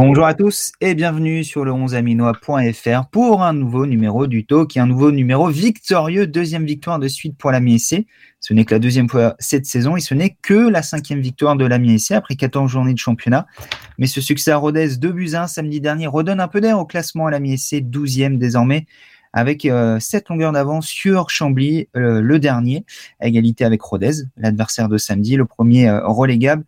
Bonjour à tous et bienvenue sur le 11aminois.fr pour un nouveau numéro du Talk et un nouveau numéro victorieux, deuxième victoire de suite pour la SC. Ce n'est que la deuxième fois cette saison et ce n'est que la cinquième victoire de la SC après 14 journées de championnat. Mais ce succès à Rodez 2 buts 1 samedi dernier redonne un peu d'air au classement à la SC, 12e désormais avec euh, 7 longueurs d'avance sur Chambly, euh, le dernier, à égalité avec Rodez, l'adversaire de samedi, le premier euh, relégable.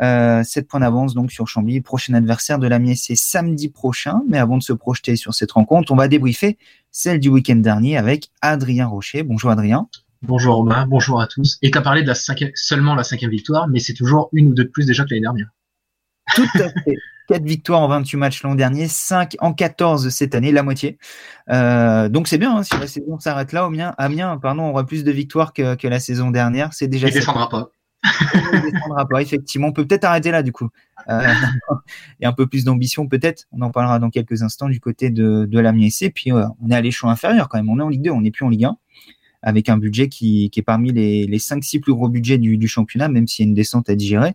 7 euh, points d'avance donc sur Chambly. Prochain adversaire de la c'est samedi prochain. Mais avant de se projeter sur cette rencontre, on va débriefer celle du week-end dernier avec Adrien Rocher. Bonjour Adrien. Bonjour Romain, bonjour à tous. Et tu as parlé de la seulement la cinquième victoire, mais c'est toujours une ou deux de plus déjà que l'année dernière. Tout à fait. 4 victoires en 28 matchs l'an dernier, 5 en 14 cette année, la moitié. Euh, donc c'est bien, hein, si la saison s'arrête là, Amiens, Amiens pardon, aura plus de victoires que, que la saison dernière. C'est déjà. Il descendra pas effectivement. On peut peut-être arrêter là, du coup. Euh, et un peu plus d'ambition, peut-être. On en parlera dans quelques instants du côté de, de la Et Puis, euh, on est à l'échelon inférieur quand même. On est en Ligue 2, on n'est plus en Ligue 1. Avec un budget qui, qui est parmi les, les 5-6 plus gros budgets du, du championnat, même s'il y a une descente à digérer.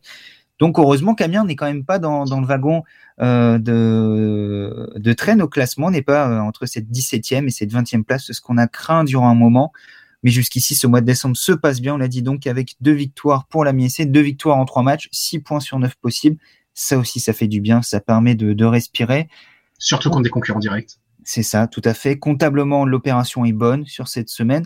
Donc, heureusement qu'Amiens n'est quand même pas dans, dans le wagon euh, de, de traîne au classement, n'est pas euh, entre cette 17e et cette 20e place, ce qu'on a craint durant un moment. Mais jusqu'ici, ce mois de décembre se passe bien. On l'a dit donc avec deux victoires pour la MSC, deux victoires en trois matchs, six points sur neuf possibles. Ça aussi, ça fait du bien. Ça permet de, respirer. Surtout contre des concurrents directs. C'est ça, tout à fait. Comptablement, l'opération est bonne sur cette semaine.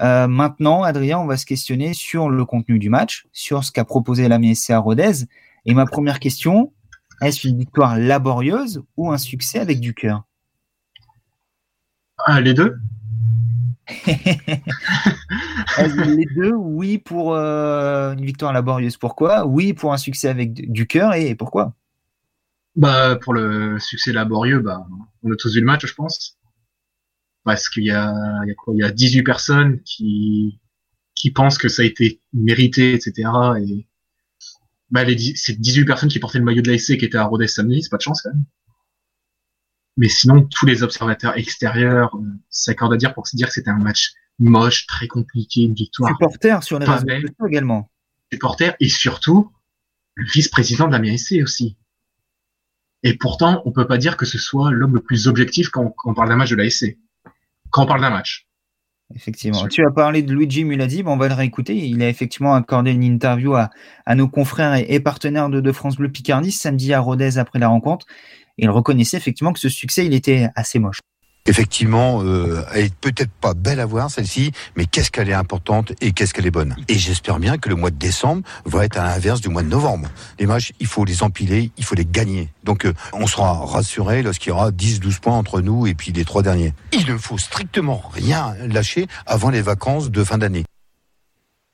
Euh, maintenant, Adrien, on va se questionner sur le contenu du match, sur ce qu'a proposé la MSC à Rodez. Et ma première question, est-ce une victoire laborieuse ou un succès avec du cœur? Ah, Les deux. les deux, oui pour euh, une victoire laborieuse? Pourquoi? Oui pour un succès avec du cœur et pourquoi? Bah pour le succès laborieux, bah on a tous vu le match, je pense. Parce qu'il y a, il y a quoi? Il y a 18 personnes qui qui pensent que ça a été mérité, etc. Et bah les, c'est 18 personnes qui portaient le maillot de l'ASC qui étaient à Rodez samedi, c'est pas de chance quand même. Mais sinon, tous les observateurs extérieurs euh, s'accordent à dire pour se dire que c'était un match moche, très compliqué, une victoire. Supporter sur les réseaux sociaux également. Supporter et surtout le vice-président de la MSC aussi. Et pourtant, on peut pas dire que ce soit l'homme le plus objectif quand, on parle d'un match de la SC. Quand on parle d'un match. Effectivement. Tu as parlé de Luigi Muladi, on va le réécouter. Il a effectivement accordé une interview à, nos confrères et, partenaires de, de, France Bleu Picardie samedi à Rodez après la rencontre il reconnaissait effectivement que ce succès, il était assez moche. Effectivement, euh, elle est peut-être pas belle à voir celle-ci, mais qu'est-ce qu'elle est importante et qu'est-ce qu'elle est bonne. Et j'espère bien que le mois de décembre va être à l'inverse du mois de novembre. Les matchs, il faut les empiler, il faut les gagner. Donc euh, on sera rassuré lorsqu'il y aura 10-12 points entre nous et puis les trois derniers. Il ne faut strictement rien lâcher avant les vacances de fin d'année.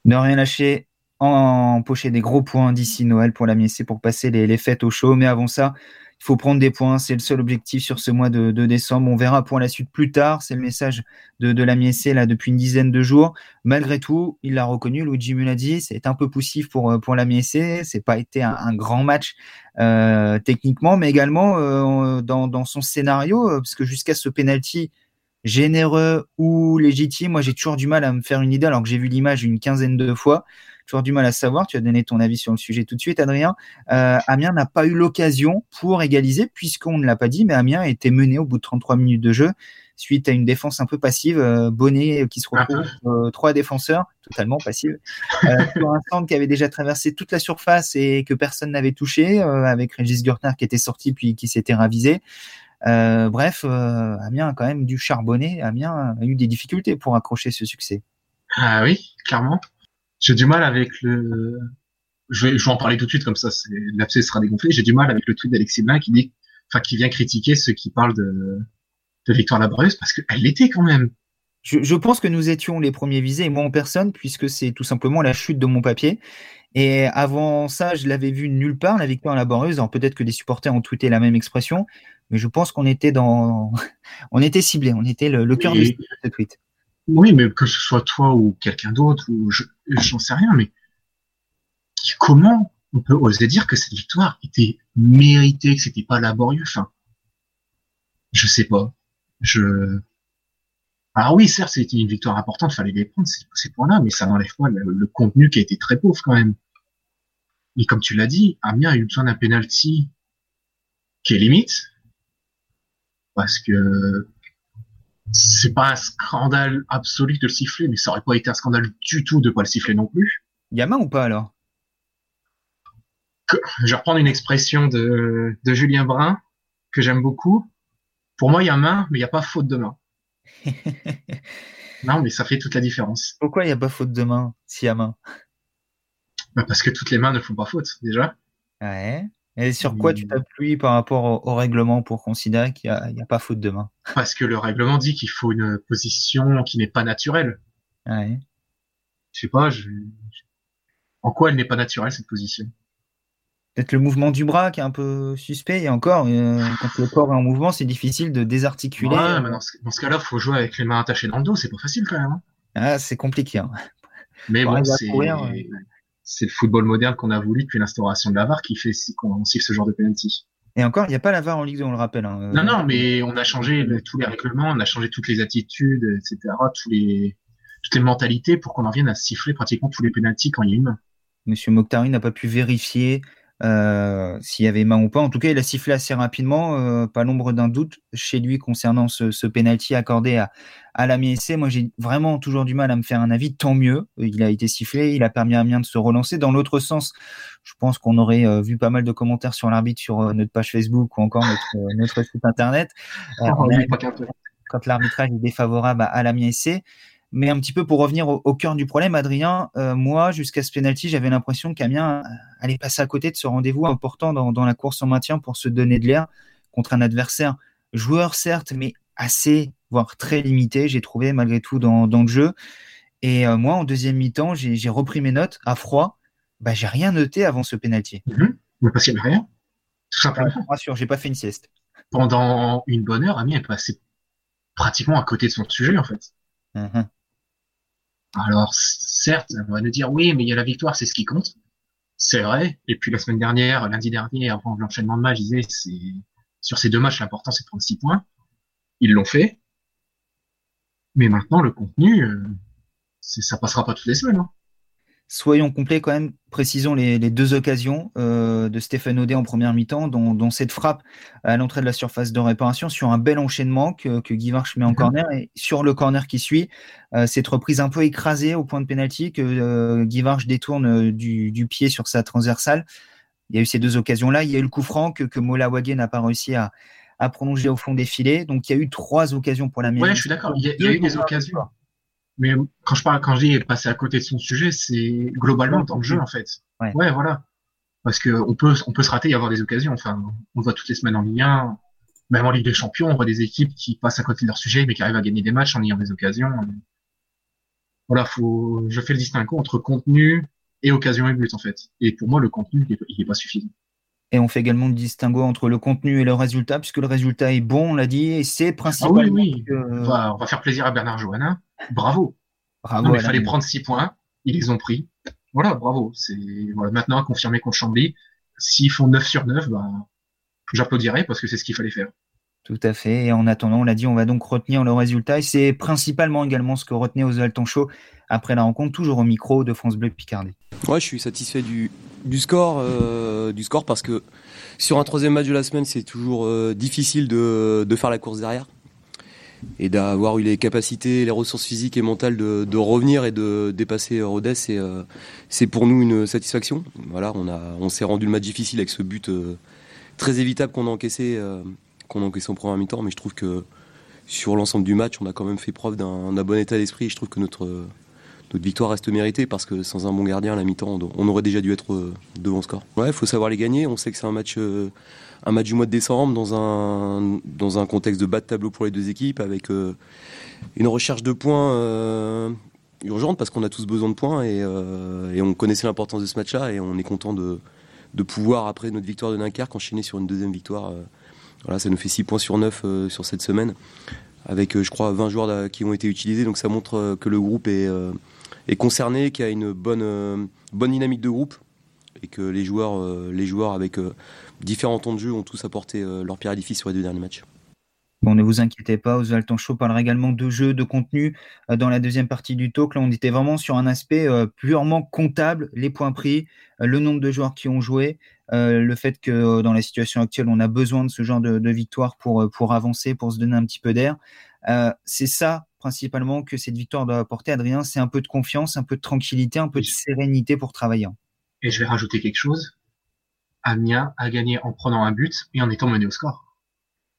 Ne rien lâcher, empocher des gros points d'ici Noël pour la MSC pour passer les, fêtes au chaud. Mais avant ça, il faut prendre des points, c'est le seul objectif sur ce mois de, décembre. On verra pour la suite plus tard. C'est le message de, de la MSC là depuis une dizaine de jours. Malgré tout, il l'a reconnu, Luigi Muladi, c'est un peu poussif pour pour la MSC. C'est pas été un, grand match euh, techniquement, mais également euh, dans, son scénario, euh, parce que jusqu'à ce penalty généreux ou légitime, moi j'ai toujours du mal à me faire une idée alors que j'ai vu l'image une quinzaine de fois toujours du mal à savoir. Tu as donné ton avis sur le sujet tout de suite, Adrien. Euh, Amiens n'a pas eu l'occasion pour égaliser, puisqu'on ne l'a pas dit, mais Amiens a été mené au bout de 33 minutes de jeu suite à une défense un peu passive. Euh, Bonnet qui se retrouve euh, trois défenseurs totalement passives euh, sur un centre qui avait déjà traversé toute la surface et que personne n'avait touché, avec Régis Gurtner qui était sorti puis qui s'était ravisé. bref, Amiens a quand même dû charbonner. Amiens a eu des difficultés pour accrocher ce succès. Ah oui, clairement j'ai du mal avec le. Je vais, je vais en parler tout de suite comme ça, c'est l'abcès sera dégonflé. J'ai du mal avec le tweet d'Alexis Blin qui dit, enfin, qui vient critiquer ceux qui parlent de, de Victoire Labreuse parce qu'elle l'était quand même. Je, je, pense que nous étions les premiers visés, et moi en personne, puisque c'est tout simplement la chute de mon papier. Et avant ça, je l'avais vu nulle part, la victoire laborieuse. Alors peut-être que des supporters ont tweeté la même expression, mais je pense qu'on était dans, on était ciblé, on était le, cœur de ce tweet. Oui, mais que ce soit toi ou quelqu'un d'autre, ou je, j'en sais rien, mais comment on peut oser dire que cette victoire était méritée, que c'était pas laborieux, enfin, je sais pas. Je, Alors oui, certes, c'était une victoire importante, fallait les prendre ces, points-là, mais ça n'enlève pas le, contenu qui a été très pauvre quand même. Et comme tu l'as dit, Amiens a eu besoin d'un penalty qui est limite, parce que c'est pas un scandale absolu de le siffler, mais ça aurait pas été un scandale du tout de pas le siffler non plus. Y a main ou pas alors? Je vais reprendre une expression de, de Julien Brun que j'aime beaucoup. Pour moi, il y a main, mais il n'y a pas faute de main. non, mais ça fait toute la différence. Pourquoi il n'y a pas faute de main s'il y a main? Bah, Parce que toutes les mains ne font pas faute, déjà. Ouais. Et sur quoi tu t'appuies par rapport au, règlement pour considérer qu'il n'y a, pas faute de main? Parce que le règlement dit qu'il faut une position qui n'est pas naturelle. Ouais. Je sais pas, je... en quoi elle n'est pas naturelle cette position? Peut-être le mouvement du bras qui est un peu suspect. Et encore, euh, quand le corps est en mouvement, c'est difficile de désarticuler. Ouais, mais dans ce, cas-là, il faut jouer avec les mains attachées dans le dos. C'est pas facile quand même. Hein. Ah, c'est compliqué. Hein. Mais bon, c'est c'est le football moderne qu'on a voulu depuis l'instauration de la VAR qui fait qu'on siffle ce genre de penalty. Et encore, il n'y a pas la VAR en Ligue 2, on le rappelle. Hein. Non, non, mais on a changé tous les règlements, on a changé toutes les attitudes, etc., tous les, toutes les mentalités pour qu'on en vienne à siffler pratiquement tous les penalties quand il y a une main. Monsieur Mokhtari n'a pas pu vérifier euh, s'il y avait main ou pas. En tout cas, il a sifflé assez rapidement, euh, pas l'ombre d'un doute chez lui concernant ce, ce penalty accordé à, à la MSC. Moi, j'ai vraiment toujours du mal à me faire un avis. Tant mieux, il a été sifflé, il a permis à Amiens de se relancer. Dans l'autre sens, je pense qu'on aurait euh, vu pas mal de commentaires sur l'arbitre sur notre page Facebook ou encore notre, notre site internet. Ah, quand l'arbitrage est défavorable à, à la MSC. Mais un petit peu pour revenir au, cœur du problème, Adrien, euh, moi, jusqu'à ce penalty, j'avais l'impression qu'Amiens euh, allait passer à côté de ce rendez-vous important dans, la course en maintien pour se donner de l'air contre un adversaire joueur, certes, mais assez, voire très limité, j'ai trouvé malgré tout dans, le jeu. Et euh, moi, en deuxième mi-temps, j'ai repris mes notes à froid. Bah, j'ai rien noté avant ce penalty. Mmh. Parce qu'il n'y avait rien. Tout simplement. Sûr, j'ai pas fait une sieste. Pendant une bonne heure, Amiens est passé pratiquement à côté de son sujet, en fait. Mmh. Alors, certes, on va nous dire oui, mais il y a la victoire, c'est ce qui compte. C'est vrai. Et puis la semaine dernière, lundi dernier, avant l'enchaînement de matchs, je c'est sur ces deux matchs, l'important c'est de prendre six points. Ils l'ont fait. Mais maintenant, le contenu, euh, ça passera pas toutes les semaines. Hein. Soyons complets quand même, précisons les, deux occasions euh, de Stéphane Audet en première mi-temps, dont, cette frappe à l'entrée de la surface de réparation sur un bel enchaînement que, que Guy Varche met en mhm. corner. Et sur le corner qui suit, euh, cette reprise un peu écrasée au point de pénalty que euh, Guy Varche détourne du, pied sur sa transversale. Il y a eu ces deux occasions-là. Il y a eu le coup franc que, que Mola Wagé n'a pas réussi à, prolonger au fond des filets. Donc il y a eu trois occasions pour la Oui, je suis d'accord. Il, y a eu des occasions. Mais quand je parle, quand je dis passer à côté de son sujet, c'est globalement dans le jeu en fait. Ouais, voilà. Parce que on peut, on peut se rater et avoir des occasions. Enfin, on voit toutes les semaines en Ligue 1, même en Ligue des Champions, on voit des équipes qui passent à côté de leur sujet, mais qui arrivent à gagner des matchs en ayant des occasions. Voilà, faut, je fais le distinguo entre contenu et occasion et but en fait. Et pour moi, le contenu, il est pas suffisant. Et on fait également le distinguo entre le contenu et le résultat, puisque le résultat est bon, on l'a dit, et c'est principalement. Ah oui, oui. On, va, on, va, faire plaisir à Bernard Johanna. Bravo. Bravo. il fallait prendre six points. Ils les ont pris. Voilà, bravo. C'est voilà, maintenant à confirmer contre Chambly. S'ils font 9 sur 9, bah, j'applaudirais parce que c'est ce qu'il fallait faire. Tout à fait. Et en attendant, on l'a dit, on va donc retenir le résultat. Et c'est principalement également ce que retenait Oswald Show après la rencontre, toujours au micro de France Bleu Picardie. Ouais, je suis satisfait du, score, euh, du score parce que sur un troisième match de la semaine, c'est toujours euh, difficile de, faire la course derrière et d'avoir eu les capacités, les ressources physiques et mentales de, revenir et de dépasser Rodez, c'est euh, pour nous une satisfaction. Voilà, on s'est rendu le match difficile avec ce but très évitable qu'on a encaissé qu'on en première mi-temps, mais je trouve que sur l'ensemble du match, on a quand même fait preuve d'un bon état d'esprit. Je trouve que notre notre victoire reste méritée parce que sans un bon gardien à la mi-temps, on aurait déjà dû être devant score. Ouais, il faut savoir les gagner. On sait que c'est un match un match du mois de décembre dans un, dans un contexte de bas de tableau pour les deux équipes avec euh, une recherche de points euh, urgente parce qu'on a tous besoin de points et, euh, et on connaissait l'importance de ce match-là et on est content de, de, pouvoir, après notre victoire de Dunkerque, enchaîner sur une deuxième victoire. Voilà, ça nous fait 6 points sur 9 sur cette semaine avec, je crois, 20 joueurs qui ont été utilisés. Donc ça montre que le groupe est, concerné, qu'il y a une bonne, bonne dynamique de groupe et que les joueurs, les joueurs avec différents temps de jeu ont tous apporté euh, leur pierre à l'édifice sur les deux derniers matchs. Bon, ne vous inquiétez pas, Oswald Tanchot parlera également de jeu, de contenu euh, dans la deuxième partie du talk. Là, on était vraiment sur un aspect euh, purement comptable, les points pris, euh, le nombre de joueurs qui ont joué, le fait que dans la situation actuelle, on a besoin de ce genre de, victoire pour, pour avancer, pour se donner un petit peu d'air. c'est ça principalement que cette victoire doit apporter, Adrien, c'est un peu de confiance, un peu de tranquillité, un peu de sérénité pour travailler. Et je vais rajouter quelque chose. Amiens a gagné en prenant un but et en étant mené au score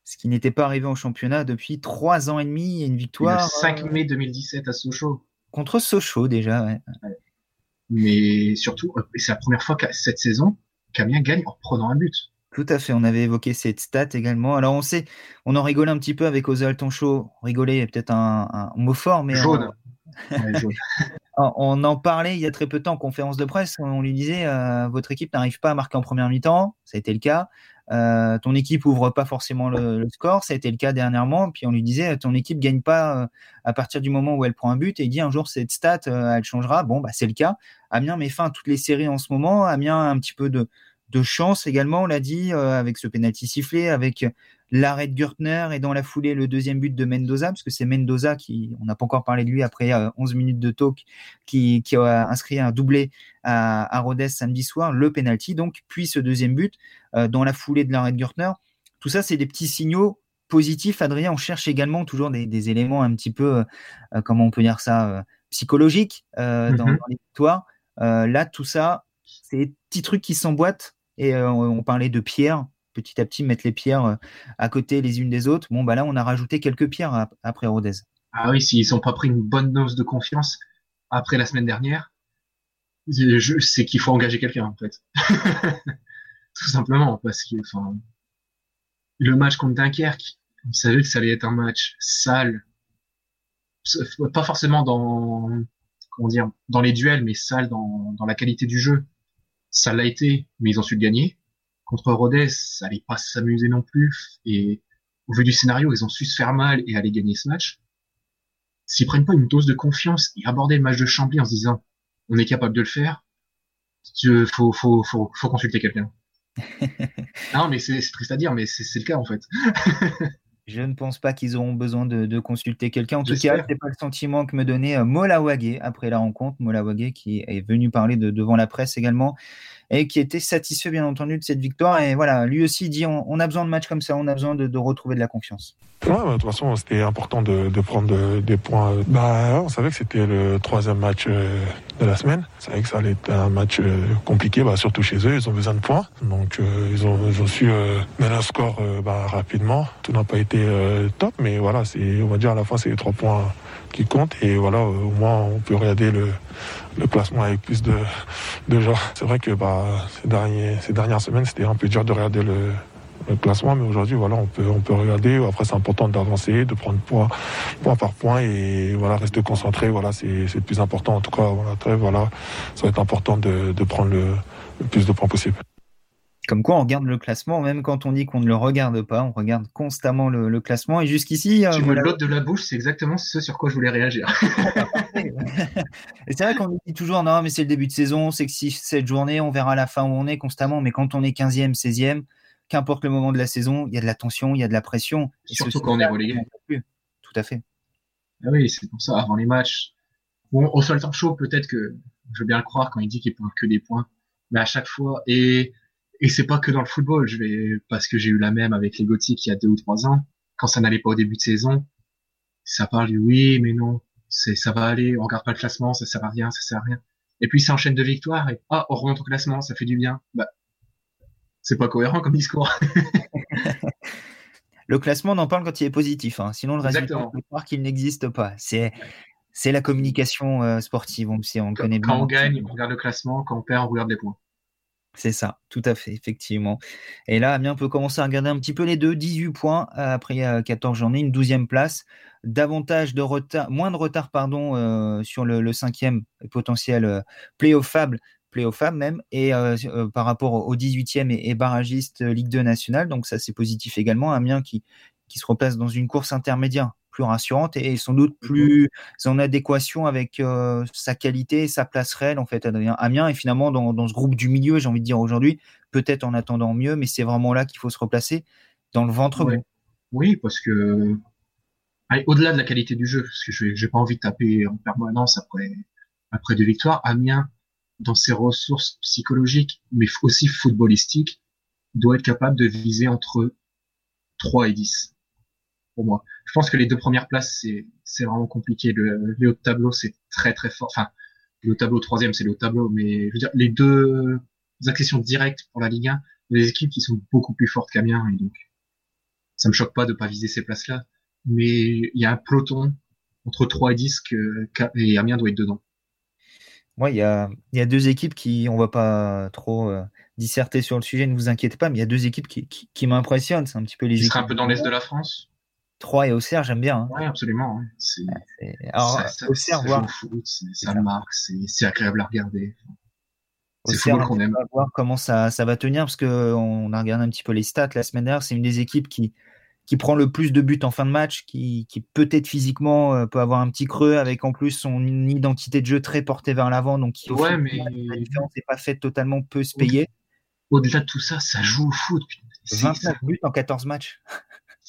ce qui n'était pas arrivé en championnat depuis trois ans et demi. Une victoire. Le 5 euh, mai 2017 à Sochaux. Contre Sochaux déjà, ouais. Mais surtout, euh, c'est la première fois que cette saison qu'Amiens gagne en prenant un but. Tout à fait, on avait évoqué cette stat également. Alors on sait, on en rigolait un petit peu avec Ozal Tonchot. Rigoler peut-être un, mot fort, mais jaune. On, en parlait il y a très peu de temps en conférence de presse. On lui disait euh, votre équipe n'arrive pas à marquer en première mi-temps, ça a été le cas. Euh, ton équipe ouvre pas forcément le, score, ça a été le cas dernièrement. Puis on lui disait, ton équipe gagne pas euh, à partir du moment où elle prend un but. Et il dit un jour cette stat, elle changera. Bon, bah c'est le cas. Amiens met fin à toutes les séries en ce moment. Amiens a un petit peu de, chance également, on l'a dit, avec ce penalty sifflé, avec l'arrêt de Gürtner et dans la foulée le deuxième but de Mendoza, parce que c'est Mendoza qui, on n'a pas encore parlé de lui après 11 minutes de talk, qui, qui a inscrit un doublé à, à Rodez samedi soir, le penalty donc, puis ce deuxième but euh, dans la foulée de l'arrêt de Gürtner. Tout ça, c'est des petits signaux positifs. Adrien, on cherche également toujours des, des éléments un petit peu, euh, euh, comment on peut dire ça, psychologiques dans, mhm. dans, les victoires. là, tout ça, c'est des petits trucs qui s'emboîtent. Et on parlait de Pierre, petit à petit mettre les pierres à côté les unes des autres. Bon, bah là, on a rajouté quelques pierres après Rodez. Ah oui, s'ils n'ont pas pris une bonne dose de confiance après la semaine dernière, c'est qu'il faut engager quelqu'un, en fait. Tout simplement, parce que le match contre Dunkerque, on savait que ça allait être un match sale. Pas forcément dans, comment dire, dans les duels, mais sale dans, dans la qualité du jeu. Ça l'a été, mais ils ont su le gagner contre Rodez, ça allait pas s'amuser non plus. Et au vu du scénario, ils ont su se faire mal et aller gagner ce match. S'ils prennent pas une dose de confiance et aborder le match de Chambly en se disant on est capable de le faire, il faut, faut, faut, faut consulter quelqu'un. non, mais c'est triste à dire, mais c'est le cas en fait. Je ne pense pas qu'ils auront besoin de, consulter quelqu'un. En tout cas, c'est pas le sentiment que me donnait euh, Mola Wagé après la rencontre. Mola Wagé qui est venu parler de, devant la presse également et qui était satisfait bien entendu de cette victoire. Et voilà, lui aussi dit on, a besoin de matchs comme ça, on a besoin de, retrouver de la confiance. Ouais, de toute façon, c'était important de, prendre des points. Bah, on savait que c'était le troisième match euh, de la semaine. C'est vrai que ça allait être un match euh, compliqué, bah, surtout chez eux. Ils ont besoin de points. Donc, euh, ils, ont, su mettre un score bah, rapidement. Tout n'a pas été top, mais voilà, on va dire à la fin, c'est les trois points qui comptent. Et voilà, au moins, on peut regarder le, le classement avec plus de, de gens. C'est vrai que bah, ces, derniers, ces dernières semaines, c'était un peu dur de regarder le, le classement, mais aujourd'hui, voilà, on peut, on peut regarder. Après, c'est important d'avancer, de prendre point, point par point et voilà, rester concentré. Voilà, c'est le plus important. En tout cas, voilà, très, voilà, ça va être important de, de prendre le, le plus de points possible. Comme quoi, on regarde le classement, même quand on dit qu'on ne le regarde pas, on regarde constamment le, classement. Et jusqu'ici. Euh, tu me l'autre de la bouche, c'est exactement ce sur quoi je voulais réagir. et c'est vrai qu'on dit toujours, non, mais c'est le début de saison, c'est que si cette journée, on verra la fin où on est constamment. Mais quand on est 15e, 16e, qu'importe le moment de la saison, il y a de la tension, il y a de la pression. Surtout quand on est relégué. Tout à fait. Ah oui, c'est pour ça, avant les matchs. Bon, au seul temps chaud, peut-être que je veux bien le croire quand il dit qu'il prend que des points. Mais à chaque fois, et et c'est pas que dans le football, je vais parce que j'ai eu la même avec les Gothiques il y a deux ou trois ans. Quand ça n'allait pas au début de saison, ça parle du oui, mais non, c'est ça va aller, on regarde pas le classement, ça sert à rien, ça sert à rien. Et puis ça enchaîne de victoires et ah, on remonte au classement, ça fait du bien. Bah, c'est pas cohérent comme discours. le classement, on en parle quand il est positif. Hein. Sinon, le résultat, on peut croire qu'il n'existe pas. C'est c'est la communication euh, sportive. On, on quand, connaît quand on gagne, on regarde le classement. Quand on perd, on regarde les points. C'est ça, tout à fait, effectivement. Et là, Amiens peut commencer à regarder un petit peu les deux. 18 points après 14 journées, une 12e place. Davantage de retard, moins de retard, pardon, euh, sur le, cinquième potentiel euh, play-off-fable, même, et euh, par rapport au 18e et, barragiste Ligue 2 nationale. Donc ça, c'est positif également. Amiens qui, qui se replace dans une course intermédiaire plus rassurante et sans doute mhm. plus en adéquation avec euh, sa qualité sa place réelle en fait Adrien Amiens. Est finalement dans, ce groupe du milieu j'ai envie de dire aujourd'hui peut-être en attendant mieux mais c'est vraiment là qu'il faut se replacer dans le ventre Oui, parce que au-delà de la qualité du jeu, parce que je j'ai pas envie de taper en permanence après après deux victoires, Amiens dans ses ressources psychologiques, mais aussi footballistiques, doit être capable de viser entre 3 et 10 pour moi. Je pense que les deux premières places, c'est, vraiment compliqué. Le, le haut de tableau, c'est très très fort. Enfin, le tableau troisième, c'est le haut de tableau, mais je veux dire, les deux accessions directes pour la Ligue 1, des équipes qui sont beaucoup plus fortes qu'Amiens, et donc ça me choque pas de pas viser ces places-là. Mais il y a un peloton entre 3 et 10 que, et Amiens doit être dedans. Moi, il y a, y a, deux équipes qui, on va pas trop euh, disserter sur le sujet, ne vous inquiétez pas, mais il y a deux équipes qui, qui, qui m'impressionnent. C'est un petit peu les équipes. un peu dans l'est de la France? 3 et Auxerre, j'aime bien. Hein. Oui, absolument. C'est, Alors, ça, Auxerre, ça, voir... foot, ça marque, c'est agréable à regarder. C'est football qu'on aime. On va voir comment ça, ça va tenir, parce qu'on a regardé un petit peu les stats la semaine dernière. C'est une des équipes qui, qui prend le plus de buts en fin de match, qui, qui peut-être physiquement euh, peut avoir un petit creux, avec en plus son identité de jeu très portée vers l'avant, donc qui, ouais, mais la différence n'est pas faite totalement, peut se payer. Au-delà de tout ça, ça joue au foot. 29 buts en 14 matchs.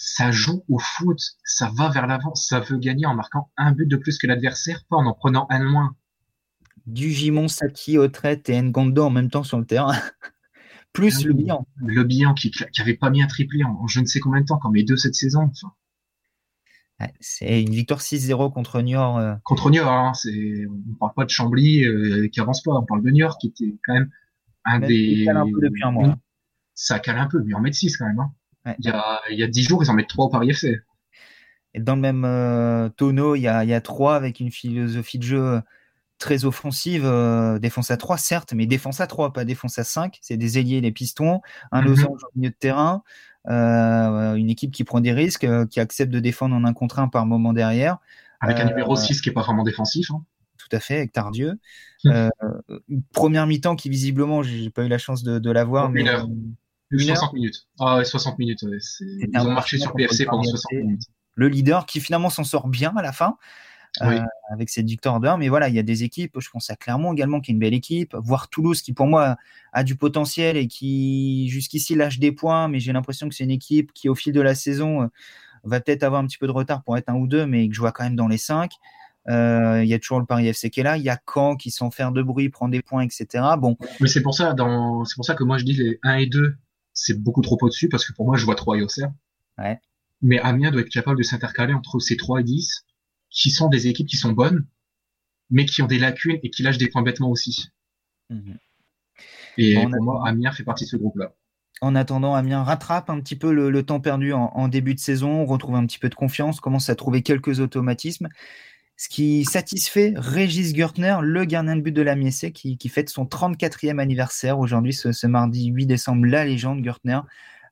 Ça joue au foot, ça va vers l'avant, ça veut gagner en marquant un but de plus que l'adversaire, pas en en prenant un de moins. Du Gimon, Saki, Autrette et Ngondo en même temps sur le terrain. plus ah, le bilan. Le bilan qui, qui avait pas mis un triplé en, je ne sais combien de temps, quand mes deux cette saison. Enfin. C'est une victoire 6-0 contre Niort. Euh... Contre Niort, hein, on parle pas de Chambly euh, qui avance pas, on parle de Niort qui était quand même un même des. un peu depuis un mois. Ça cale un peu, mais en met 6 quand même. Hein. Ouais. Il, y a, il y a 10 jours, ils en mettent 3 au Paris FC. Et dans le même euh, tonneau, il y a, il y a 3 avec une philosophie de jeu très offensive, euh, défense à 3, certes, mais défense à 3, pas défense à 5. C'est des ailiers, les pistons, un mm -hmm. losange au milieu de terrain, euh, une équipe qui prend des risques, euh, qui accepte de défendre en un contre un par moment derrière. Avec un numéro 6 qui est pas vraiment défensif. Hein. Tout à fait, avec Tardieu. une première mi-temps qui, visiblement, j'ai pas eu la chance de, de la voir. Mais. Une 60 minutes. Ah ouais, 60 minutes. Ouais. Ils ont marché sur PFC pendant 60 minutes. Le leader qui finalement s'en sort bien à la fin. Oui. Euh, avec cette victoire d'heure. Mais voilà, il y a des équipes, je pense à Clermont également, qui est une belle équipe, voire Toulouse qui pour moi a du potentiel et qui jusqu'ici lâche des points, mais j'ai l'impression que c'est une équipe qui au fil de la saison euh, va peut-être avoir un petit peu de retard pour être un ou deux, mais que je vois quand même dans les cinq. Euh, il y a toujours le Paris FC qui est là, il y a Caen qui sans faire de bruit prend des points, etc. Bon. Mais c'est pour ça, dans, c'est pour ça que moi je dis les 1 et 2, c'est beaucoup trop au-dessus parce que pour moi je vois 3 et Auxerre. Ouais. Mais Amiens doit être capable de s'intercaler entre ces 3 et 10 qui sont des équipes qui sont bonnes, mais qui ont des lacunes et qui lâchent des points bêtement aussi. Mmh. Et pour moi, Amiens fait partie de ce groupe-là. En attendant, Amiens rattrape un petit peu le, le temps perdu en, en, début de saison, retrouve un petit peu de confiance, commence à trouver quelques automatismes. Ce qui satisfait Régis Gürtner, le gardien de but de la Miessé, qui, fête son 34e anniversaire aujourd'hui, ce, ce, mardi 8 décembre, la légende Gürtner.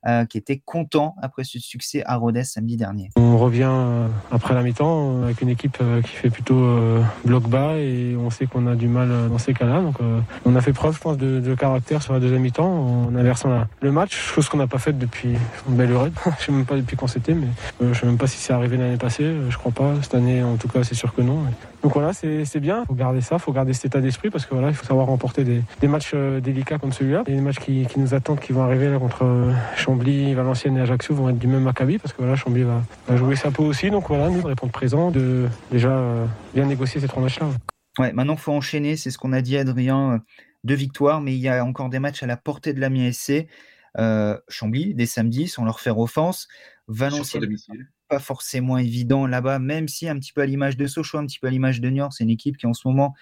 Euh, qui était content après ce succès à Rodez samedi dernier. On revient euh, après la mi-temps euh, avec une équipe qui fait plutôt bloc bas et on sait qu'on a du mal dans ces cas-là. Donc on a fait preuve, je pense, de, caractère sur la deuxième mi-temps en inversant le match, chose qu'on n'a pas faite depuis une belle heure. je sais même pas depuis quand c'était, mais je sais même pas si c'est arrivé l'année passée. Je crois pas. Cette année, en tout cas, c'est sûr que non. Donc voilà, c'est bien. Il faut garder ça, il faut garder cet état d'esprit parce que voilà, il faut savoir remporter des, des matchs délicats comme celui-là. Des matchs qui, qui, nous attendent, qui vont arriver là contre Chambly, Valenciennes et Ajaccio vont être du même acabit parce que voilà, Chambly va, va, jouer sa peau aussi. Donc voilà, nous répondre présent, de déjà euh, bien négocier ces trois matchs-là. Ouais, maintenant il faut enchaîner, c'est ce qu'on a dit Adrien, deux victoires, mais il y a encore des matchs à la portée de la SC. Euh, Chambly, dès samedi, sans leur faire offense. Valenciennes, pas forcément évident là-bas, même si un petit peu à l'image de Sochaux, un petit peu à l'image de Niort, c'est une équipe qui en ce moment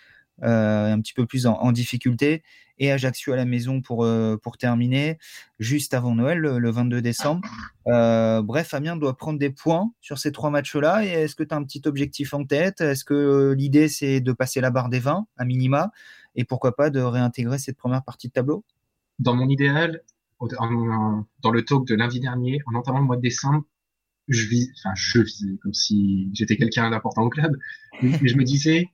euh, un petit peu plus en, difficulté. Et Ajaccio à la maison pour, euh, terminer, juste avant Noël, le, le 22 décembre. Euh, bref, Amiens doit prendre des points sur ces trois matchs-là. Et est-ce que tu as un petit objectif en tête? Est-ce que l'idée, c'est de passer la barre des 20 à minima? Et pourquoi pas de réintégrer cette première partie de tableau? Dans mon idéal, dans le talk de lundi dernier, en entamant le mois de décembre, je vis, enfin, je visais comme si j'étais quelqu'un d'important au club, mais je me disais,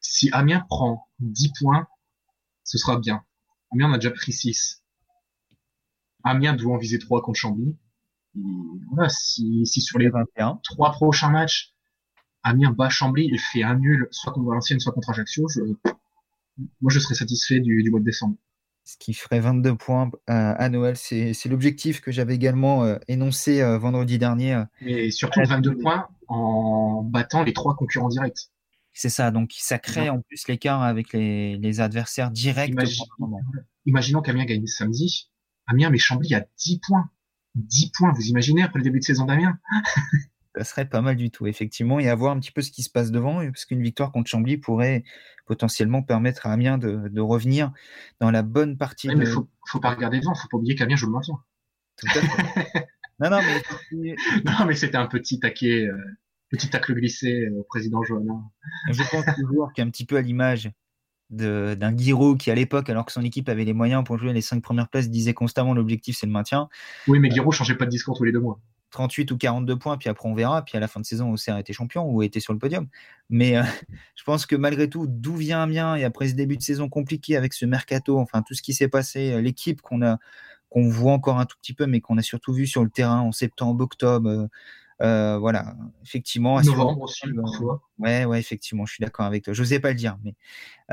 si Amiens prend 10 points, ce sera bien. Amiens, on a déjà pris 6. Amiens doit en viser 3 contre Chambly. Et voilà, si, si sur les 21, 3 prochains matchs, Amiens bat Chambly et fait un nul, soit contre Valenciennes, soit contre Ajaccio, je, moi, je serais satisfait du, du mois de décembre. Ce qui ferait 22 points à Noël. C'est l'objectif que j'avais également énoncé vendredi dernier. Mais surtout 22 points en battant les trois concurrents directs. C'est ça, donc ça crée en plus l'écart avec les, adversaires directs. imaginons qu'Amiens gagne samedi. Amiens mais Chambly a 10 points. 10 points, vous imaginez après le début de saison d'Amiens? Ça serait pas mal du tout, effectivement, et à voir un petit peu ce qui se passe devant, parce qu'une victoire contre Chambly pourrait potentiellement permettre à Amiens de, revenir dans la bonne partie. Oui, mais faut, faut pas regarder devant, faut pas oublier qu'Amiens joue le maintien. Tout à fait. non, non, mais, non, mais c'était un petit taquet. Euh, petit tacle glissé au président Johanna. Je pense toujours qu'un petit peu à l'image d'un Guiraud qui, à l'époque, alors que son équipe avait les moyens pour jouer les cinq premières places, disait constamment l'objectif c'est le maintien. Oui, mais Guiraud changeait pas de discours tous les deux mois. 38 ou 42 points, puis après on verra. Puis à la fin de saison, Auxerre était champion ou était sur le podium. Mais euh, je pense que malgré tout, d'où vient Amiens et après ce début de saison compliqué avec ce mercato, enfin tout ce qui s'est passé, euh, l'équipe qu'on qu'on voit encore un tout petit peu, mais qu'on a surtout vu sur le terrain en septembre, octobre, euh, voilà, effectivement. Novembre aussi, parfois. Ouais, ouais, effectivement, je suis d'accord avec toi. Je n'osais pas le dire, mais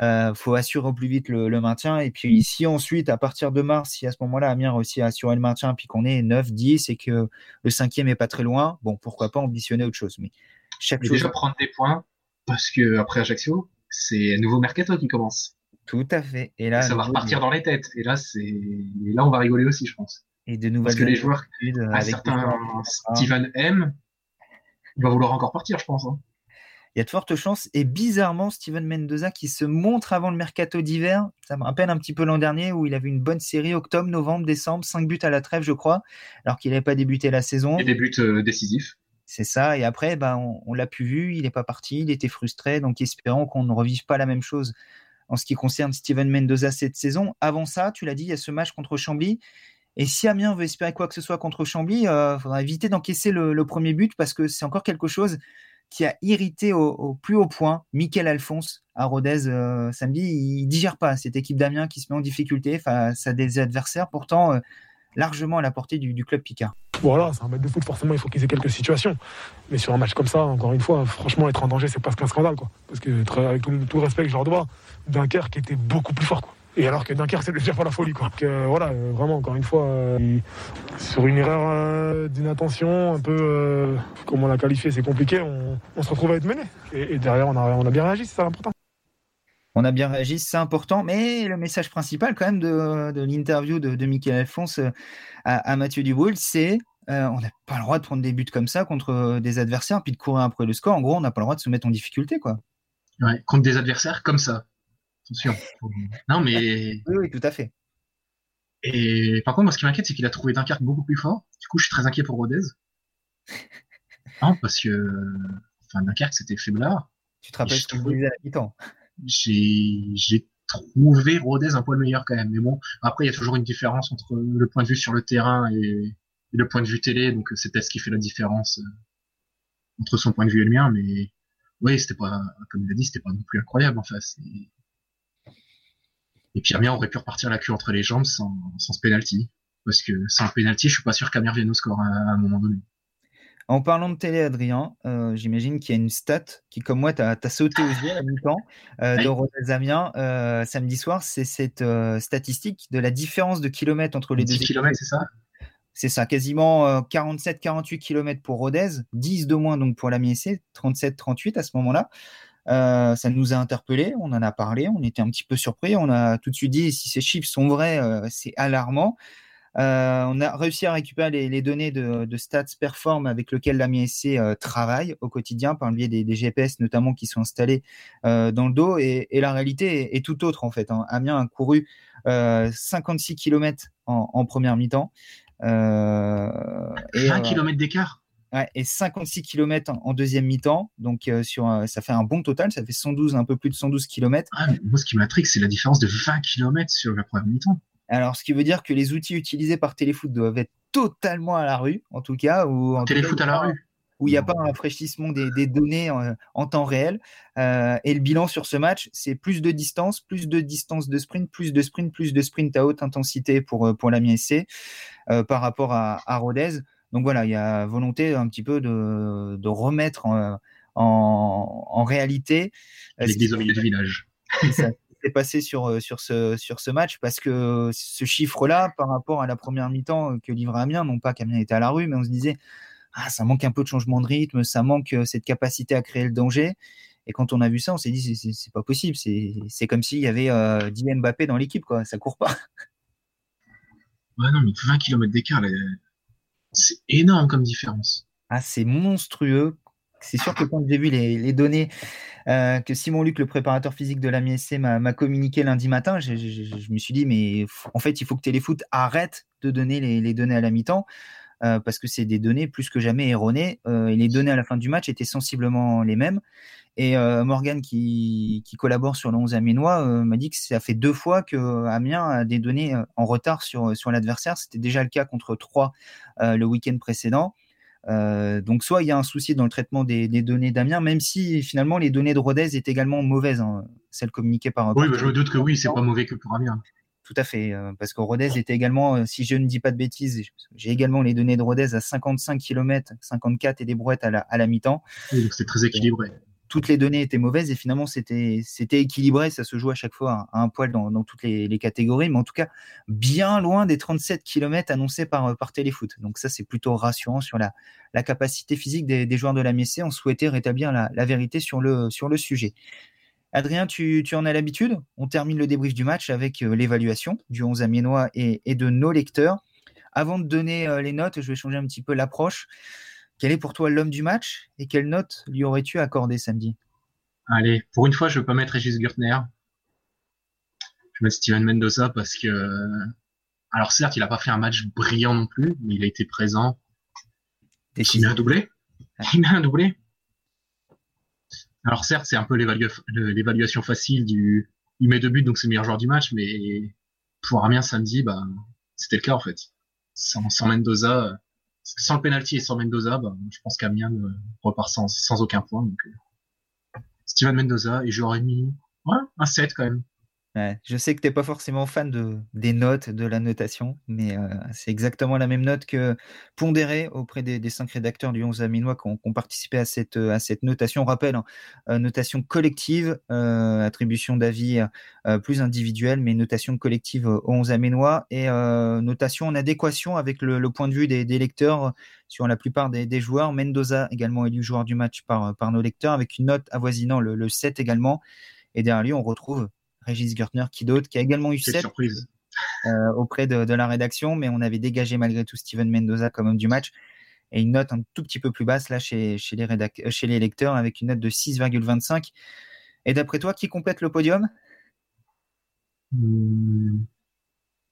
euh, faut assurer au plus vite le, maintien. Et puis ici ensuite, à partir de mars, si à ce moment-là Amiens réussit à assurer le maintien, puis qu'on est 9, 10 et que le cinquième est pas très loin, bon, pourquoi pas ambitionner autre chose. Mais chaque chose. Déjà prendre des points? Parce que après Ajaccio, c'est un nouveau mercato qui commence. Tout à fait. Et là, ça va repartir dans les têtes. Et là, c'est, là, on va rigoler aussi, je pense et de nouvelles Parce que les joueurs, à certains Steven M, il va vouloir encore partir, je pense. Hein. Il y a de fortes chances. Et bizarrement, Steven Mendoza qui se montre avant le mercato d'hiver, ça me rappelle un petit peu l'an dernier où il avait une bonne série octobre, novembre, décembre, 5 buts à la trêve, je crois, alors qu'il n'avait pas débuté la saison. Et des buts euh, décisifs. C'est ça. Et après, bah, on, l'a plus vu, il n'est pas parti, il était frustré. Donc espérons qu'on ne revive pas la même chose en ce qui concerne Steven Mendoza cette saison. Avant ça, tu l'as dit, il y a ce match contre Chambly. Et si Amiens veut espérer quoi que ce soit contre Chambly, il euh, faudra éviter d'encaisser le, premier but parce que c'est encore quelque chose qui a irrité au, plus haut point Michael Alphonse à Rodez euh, samedi. Il digère pas cette équipe d'Amiens qui se met en difficulté face à des adversaires pourtant euh, largement à la portée du, club Picard. Voilà, c'est un match de foot, forcément, il faut qu'ils aient quelques situations. Mais sur un match comme ça, encore une fois, franchement, être en danger, c'est pas qu'un scandale, quoi. Parce que, avec tout, le respect que je leur dois, Dunkerque était beaucoup plus fort. Et alors que Dunkerque, c'est déjà pas la folie. Quoi. voilà, euh, vraiment, encore une fois, euh, sur une erreur euh, d'inattention, un peu, comme on l'a qualifié, c'est compliqué, on, se retrouve à être mené. Et, derrière, on a, on a bien réagi, c'est ça l'important. On a bien réagi, c'est important, mais le message principal quand même de, l'interview de, de Michael Alphonse à, Mathieu Duboul, c'est on n'a pas le droit de prendre des buts comme ça contre des adversaires, puis de courir après le score. En gros, on n'a pas le droit de se mettre en difficulté. quoi. Ouais, contre des adversaires comme ça. Attention. non, mais. Oui, tout à fait. Et par contre, moi, ce qui m'inquiète, c'est qu'il a trouvé Dunkerque beaucoup plus fort. Du coup, je suis très inquiet pour Rodez. non, parce que. Enfin, Dunkerque, c'était faiblard. Tu te rappelles ce disais à mi-temps? J'ai trouvé Rodez un poil meilleur quand même. Mais bon, après, il y a toujours une différence entre le point de vue sur le terrain et, le point de vue télé. Donc, c'est peut-être ce qui fait la différence euh, entre son point de vue et le mien. Mais oui, c'était pas, comme il a dit, c'était pas non plus incroyable en face. Et puis Amiens aurait pu repartir la queue entre les jambes sans, sans ce penalty. Parce que sans le penalty, je suis pas sûr qu'Amiens vienne au score à, un moment donné. En parlant de télé, Adrien, euh, j'imagine qu'il y a une stat qui, comme moi, t'as as sauté aux yeux à mi-temps euh, de Rodez Amiens euh, samedi soir. C'est cette euh, statistique de la différence de kilomètres entre les 10 deux. kilomètres, c'est ça? C'est ça, quasiment 47-48 kilomètres pour Rodez, 10 de moins donc pour la MSC, 37-38 à ce moment-là. Euh, ça nous a interpellé, on en a parlé, on était un petit peu surpris, on a tout de suite dit si ces chiffres sont vrais, euh, c'est alarmant. Euh, on a réussi à récupérer les, données de, Stats Perform avec lequel la MSC travaille au quotidien par le biais des, GPS notamment qui sont installés dans le dos et, la réalité est, tout autre en fait. Hein. Amiens a couru 56 km en, première mi-temps. et, 20 km d'écart? Et 56 km en, deuxième mi-temps. Donc, euh, sur, ça fait un bon total. Ça fait 112, un peu plus de 112 km. Ah, moi, ce qui m'intrigue, c'est la différence de 20 km sur la première mi-temps. Alors, ce qui veut dire que les outils utilisés par Téléfoot doivent être totalement à la rue, en tout cas. Ou en Téléfoot à la rue où il n'y a pas un rafraîchissement des, données en, temps réel. Euh, et le bilan sur ce match, c'est plus de distance, plus de distance de sprint, plus de sprint, plus de sprint à haute intensité pour, euh, pour la MSC euh, par rapport à, à Rodez. Donc voilà, il y a volonté un petit peu de, de remettre en, en, en réalité. Les 10 au milieu du village. ça, s'est passé sur, sur, ce, sur ce match parce que ce chiffre-là, par rapport à la première mi-temps que livrait Amiens, non pas qu'Amiens était à la rue, mais on se disait, ah, ça manque un peu de changement de rythme, ça manque cette capacité à créer le danger. Et quand on a vu ça, on s'est dit, c'est pas possible. C'est comme s'il y avait euh, 10 Mbappé dans l'équipe, quoi. Ça court pas. Ouais, non, mais 20 km d'écart, c'est énorme comme différence. Ah, c'est monstrueux. C'est sûr que quand j'ai vu les, données euh, que Simon Luc, le préparateur physique de la MSC, m'a communiqué lundi matin, je, me suis dit, mais en fait, il faut que Téléfoot arrête de donner les données à la mi-temps. Euh, parce que c'est des données plus que jamais erronées. Euh, et les données à la fin du match étaient sensiblement les mêmes. Et euh, Morgan, qui, qui collabore sur le 11 Amiénois, euh, m'a dit que ça fait deux fois que Amiens a des données en retard sur, sur l'adversaire. C'était déjà le cas contre 3 le week-end précédent. Donc soit il y a un souci dans le traitement des, des données d'Amiens, même si finalement les données de Rodez est également mauvaises, hein, celles communiquées par. Oui, bah, je me doute que oui, c'est pas mauvais que pour Amiens. Tout à fait, euh, parce que Rodez était également, euh, si je ne dis pas de bêtises, j'ai également les données de Rodez à 55 km, 54 et des brouettes à la, à la mi-temps. Oui, donc c'est très équilibré. Toutes les données étaient mauvaises et finalement c'était équilibré, ça se joue à chaque fois à un poil dans, dans toutes les, les, catégories, mais en tout cas bien loin des 37 km annoncés par par Téléfoot. Donc ça c'est plutôt rassurant sur la, la capacité physique des, des joueurs de la Messée. On souhaitait rétablir la, la vérité sur le sur le sujet. Adrien, tu, tu en as l'habitude? On termine le débrief du match avec euh, l'évaluation du 11 amiénois et, et de nos lecteurs. Avant de donner euh, les notes, je vais changer un petit peu l'approche. Quel est pour toi l'homme du match et quelle note lui aurais-tu accordé samedi? Allez, pour une fois, je ne vais pas mettre Régis Gertner. Je vais mettre Steven Mendoza parce que, alors certes, il n'a pas fait un match brillant non plus, mais il a été présent. Il met un doublé. Il met un doublé. Alors certes, c'est un peu l'évaluation facile du il met deux buts donc c'est le meilleur joueur du match, mais pour Amiens samedi, bah c'était le cas en fait. Sans, sans Mendoza, sans le penalty et sans Mendoza, bah, je pense qu'Amiens repart sans, sans aucun point. Donc, euh, Steven Mendoza et j'aurais mis ouais, un 7 quand même. Je sais que t'es pas forcément fan de des notes, de la notation, mais euh, c'est exactement la même note que pondérée auprès des, cinq rédacteurs du 11 Aminois qui ont, participé à cette notation. On rappelle, hein, euh, notation collective, euh, attribution d'avis plus individuelle, mais notation collective au 11 Aminois et notation en adéquation avec le, point de vue des, lecteurs sur la plupart des, joueurs. Mendoza également élu joueur du match par par nos lecteurs avec une note avoisinant le, le 7 également. Et derrière lui, on retrouve Régis Gertner, qui d'autre, qui a également eu 7 euh, auprès de, de, la rédaction, mais on avait dégagé malgré tout Steven Mendoza comme homme du match. Et une note un tout petit peu plus basse là chez, chez, les, rédac chez les lecteurs avec une note de 6,25. Et d'après toi, qui complète le podium? Mmh.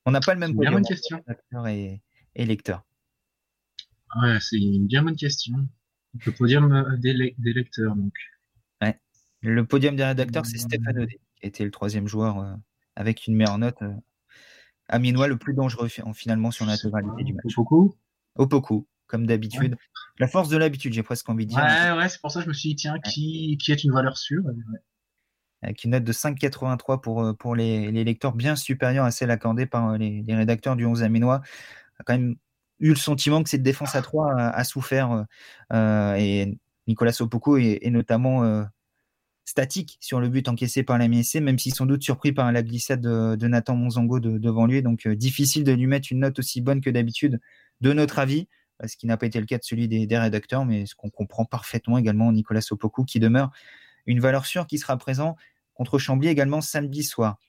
On n'a pas le même podium. Bonne question. Et, et lecteur. Ouais, c'est une bien bonne question. Le podium des, des lecteurs, donc. Ouais. Le podium des rédacteurs, c'est Stéphane Odé était le troisième joueur euh, avec une meilleure note. Euh, Amiénois le plus dangereux finalement sur l'intégralité du match. Opoku? Opoku, comme d'habitude. Ouais. La force de l'habitude, j'ai presque envie de dire. Ouais, ouais, c'est pour ça que je me suis dit, tiens, ouais. qui, qui est une valeur sûre? Ouais. Avec une note de 5,83 pour, euh, pour les, les, lecteurs, bien supérieure à celle accordée par les, les rédacteurs du 11 Aménois. A quand même eu le sentiment que cette défense à 3 a, a souffert euh, et Nicolas Opoku est, est notamment euh, statique sur le but encaissé par la MSC, même s'il sans doute surpris par la glissade de, Nathan Monzango de, devant lui. Donc euh, difficile de lui mettre une note aussi bonne que d'habitude, de notre avis, ce qui n'a pas été le cas de celui des, rédacteurs, mais ce qu'on comprend parfaitement également Nicolas Sopoku, qui demeure une valeur sûre qui sera présent contre Chambly également samedi soir.